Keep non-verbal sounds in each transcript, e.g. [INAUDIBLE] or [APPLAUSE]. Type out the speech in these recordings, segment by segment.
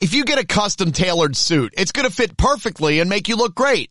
If you get a custom tailored suit, it's going to fit perfectly and make you look great.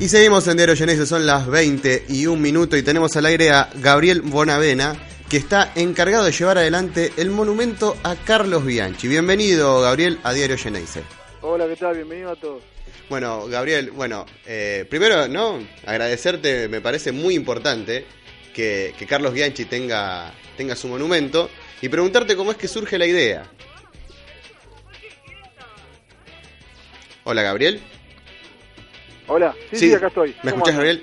Y seguimos en Diario Genesis, son las 20 y un minuto y tenemos al aire a Gabriel Bonavena, que está encargado de llevar adelante el monumento a Carlos Bianchi. Bienvenido, Gabriel, a Diario Genesis. Hola, ¿qué tal? Bienvenido a todos. Bueno, Gabriel, bueno, eh, primero, ¿no? Agradecerte, me parece muy importante que, que Carlos Bianchi tenga, tenga su monumento y preguntarte cómo es que surge la idea. Hola, Gabriel. Hola, sí, sí, acá estoy. ¿Me ¿Cómo escuchás? Gabriel?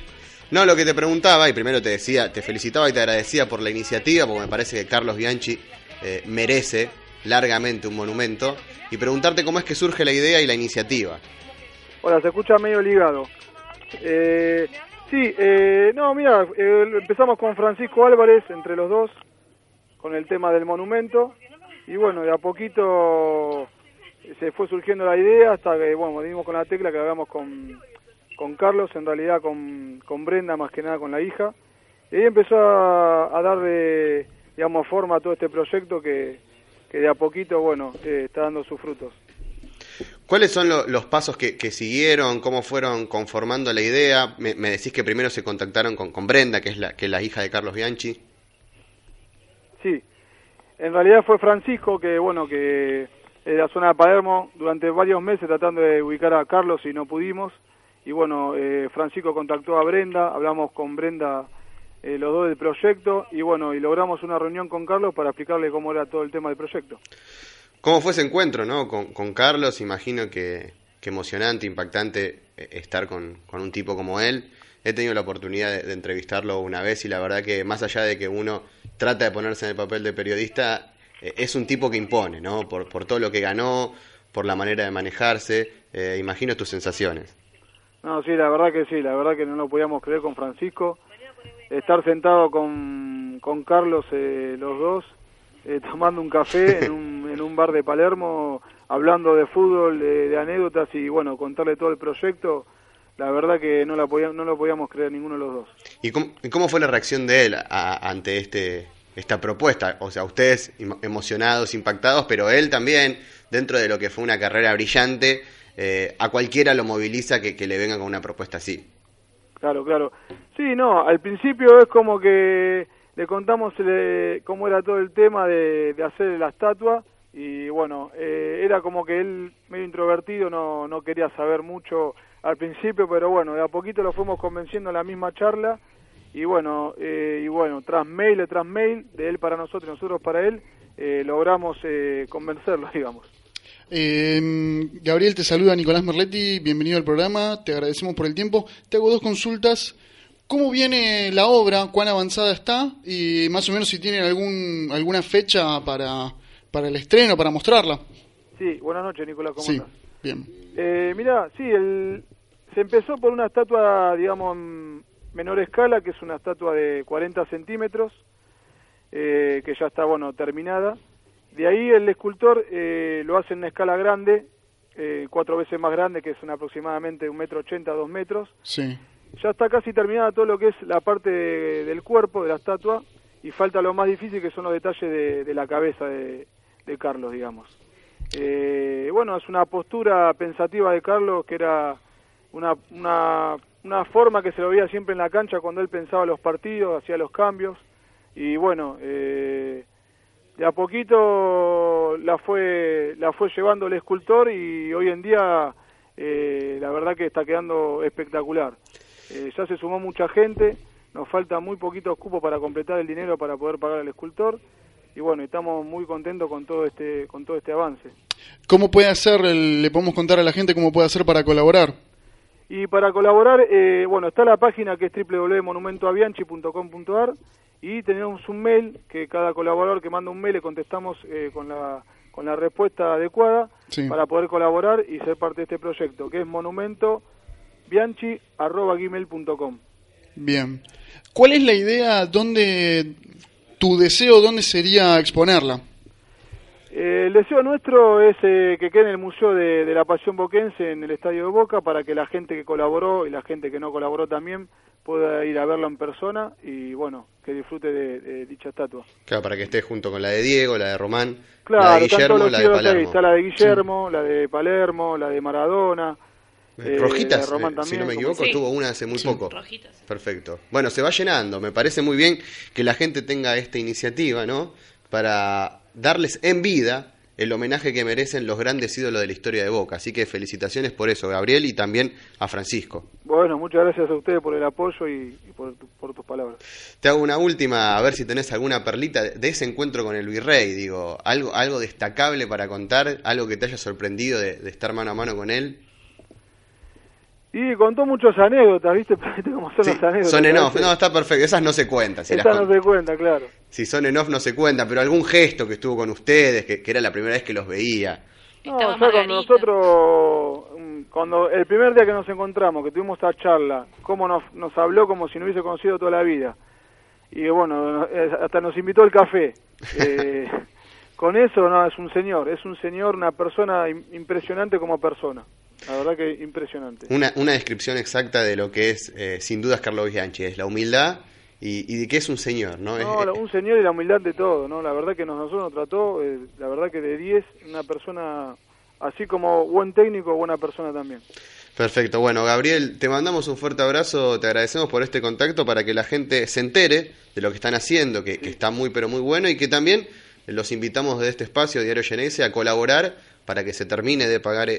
No, lo que te preguntaba, y primero te decía, te felicitaba y te agradecía por la iniciativa, porque me parece que Carlos Bianchi eh, merece largamente un monumento, y preguntarte cómo es que surge la idea y la iniciativa. Hola, se escucha medio ligado. Eh, sí, eh, no, mira, eh, empezamos con Francisco Álvarez, entre los dos, con el tema del monumento, y bueno, de a poquito se fue surgiendo la idea hasta que, bueno, dimos con la tecla que hagamos con, con Carlos, en realidad con, con Brenda, más que nada con la hija, y ahí empezó a, a darle, digamos, forma a todo este proyecto que, que de a poquito, bueno, eh, está dando sus frutos. ¿Cuáles son lo- los pasos que, que siguieron? ¿Cómo fueron conformando la idea? Me, me decís que primero se contactaron con, con Brenda, que es, la, que es la hija de Carlos Bianchi. Sí, en realidad fue Francisco que, bueno, que de la zona de Palermo, durante varios meses tratando de ubicar a Carlos y no pudimos. Y bueno, eh, Francisco contactó a Brenda, hablamos con Brenda eh, los dos del proyecto y bueno, y logramos una reunión con Carlos para explicarle cómo era todo el tema del proyecto. ¿Cómo fue ese encuentro no? con, Carlos? Imagino que, que emocionante, impactante eh, estar con, con un tipo como él. He tenido la oportunidad de, entrevistarlo una vez y la verdad que más allá de que uno trata de ponerse en el papel de periodista, eh, es un tipo que impone, ¿no? Por, por todo lo que ganó, por la manera de manejarse. Imagino tus sensaciones. No, sí, la verdad que sí, la verdad que no lo podíamos creer con Francisco. Estar sentado con, con Carlos eh, los dos, eh, [LAUGHS] tomando un café en un, en un bar de Palermo, hablando de fútbol, de, de anécdotas y bueno, contarle todo el proyecto, la verdad que no, la podía- no lo podíamos creer ninguno de los dos. ¿Y cómo, cómo fue la reacción de él a- ante este esta propuesta? O sea, ustedes emocionados, impactados, pero él también, dentro de lo que fue una carrera brillante, eh, a cualquiera lo moviliza que, que le venga con una propuesta así. Claro, claro. Sí, no, al principio es como que le contamos eh, cómo era todo el tema de, de hacer la estatua y bueno, eh, era como que él medio introvertido, no, no quería saber mucho al principio, pero bueno, de a poquito lo fuimos convenciendo en la misma charla y bueno, eh, y bueno, tras mail tras mail, de él para nosotros y nosotros para él, eh, logramos eh, convencerlo, [LAUGHS] digamos. Eh, Gabriel, te saluda Nicolás Merletti, bienvenido al programa, te agradecemos por el tiempo. Te hago dos consultas. ¿Cómo viene la obra? ¿Cuán avanzada está? Y más o menos si tienen algún, alguna fecha para, para el estreno, para mostrarla. Sí, buenas noches Nicolás, ¿cómo Sí, estás? bien. Eh, mira, sí, el, se empezó por una estatua, digamos, en menor escala, que es una estatua de 40 centímetros, eh, que ya está, bueno, terminada. De ahí el escultor eh, lo hace en una escala grande, eh, cuatro veces más grande, que es una aproximadamente un metro ochenta, dos metros. Sí. Ya está casi terminada todo lo que es la parte de- del cuerpo de la estatua y falta lo más difícil que son los detalles de, de la cabeza de, de Carlos, digamos. Eh, bueno, es una postura pensativa de Carlos que era una, una, una forma que se lo veía siempre en la cancha cuando él pensaba los partidos, hacía los cambios y bueno, eh, de a poquito la fue, la fue llevando el escultor y hoy en día eh, la verdad que está quedando espectacular. Eh, ya se sumó mucha gente, nos falta muy poquitos cupos para completar el dinero para poder pagar al escultor y bueno, estamos muy contentos con todo este con todo este avance. ¿Cómo puede hacer, el- le podemos contar a la gente cómo puede hacer para colaborar? Y para colaborar, eh, bueno, está la página que es www.monumentoabianchi.com.ar y tenemos un mail que cada colaborador que manda un mail le contestamos eh, con la con la respuesta adecuada Sí. para poder colaborar y ser parte de este proyecto, que es monumento bianchi.gmail.com. Bien. ¿Cuál es la idea? ¿Dónde tu deseo, dónde sería exponerla? Eh, el deseo nuestro es eh, que quede en el Museo de, de la Pasión Boquense en el Estadio de Boca para que la gente que colaboró y la gente que no colaboró también pueda ir a verlo en persona y bueno, que disfrute de, de dicha estatua. Claro, para que esté junto con la de Diego, la de Román, Claro, la de Guillermo, la de. Palermo. Está la de Guillermo, la de Palermo, la de Maradona. eh, Rojitas, Román eh, si no me equivoco, Sí. tuvo una hace muy Sí. poco. Rojitas. Perfecto. Bueno, se va llenando. Me parece muy bien que la gente tenga esta iniciativa, ¿no? Para darles en vida el homenaje que merecen los grandes ídolos de la historia de Boca. Así que felicitaciones por eso, Gabriel, y también a Francisco. Bueno, muchas gracias a ustedes por el apoyo y, y por, tu- por tus palabras. Te hago una última, a ver si tenés alguna perlita de- de ese encuentro con el virrey, digo, algo, algo destacable para contar, algo que te haya sorprendido de, de estar mano a mano con él. Y contó muchas anécdotas, ¿viste? ¿Viste cómo son Sí, las anécdotas? son en off, no, está perfecto, esas no se cuentan. Si, las Esa con- no se cuenta, claro. si son en off no se cuentan, pero algún gesto que estuvo con ustedes, que, que era la primera vez que los veía. No, cuando Margarita. nosotros, mm, cuando el primer día que nos encontramos, que tuvimos esta charla, cómo nos, nos habló como si nos hubiese conocido toda la vida. Y bueno, hasta nos invitó al café. [LAUGHS] Eh, con eso, no, es un señor, es un señor, una persona im- impresionante como persona. La verdad que impresionante. Una, una descripción exacta de lo que es, eh, sin dudas, Carlos Bianchi, es la humildad y, y de que es un señor, ¿no? No, Es- la- un señor y la humildad de todo, ¿no? La verdad que nos- nosotros nos trató, eh, la verdad que de 10, una persona, así como buen técnico, buena persona también. Perfecto. Bueno, Gabriel, te mandamos un fuerte abrazo, te agradecemos por este contacto para que la gente se entere de lo que están haciendo, que, que está muy pero muy bueno y que también los invitamos de este espacio Diario Geneise a colaborar para que se termine de pagar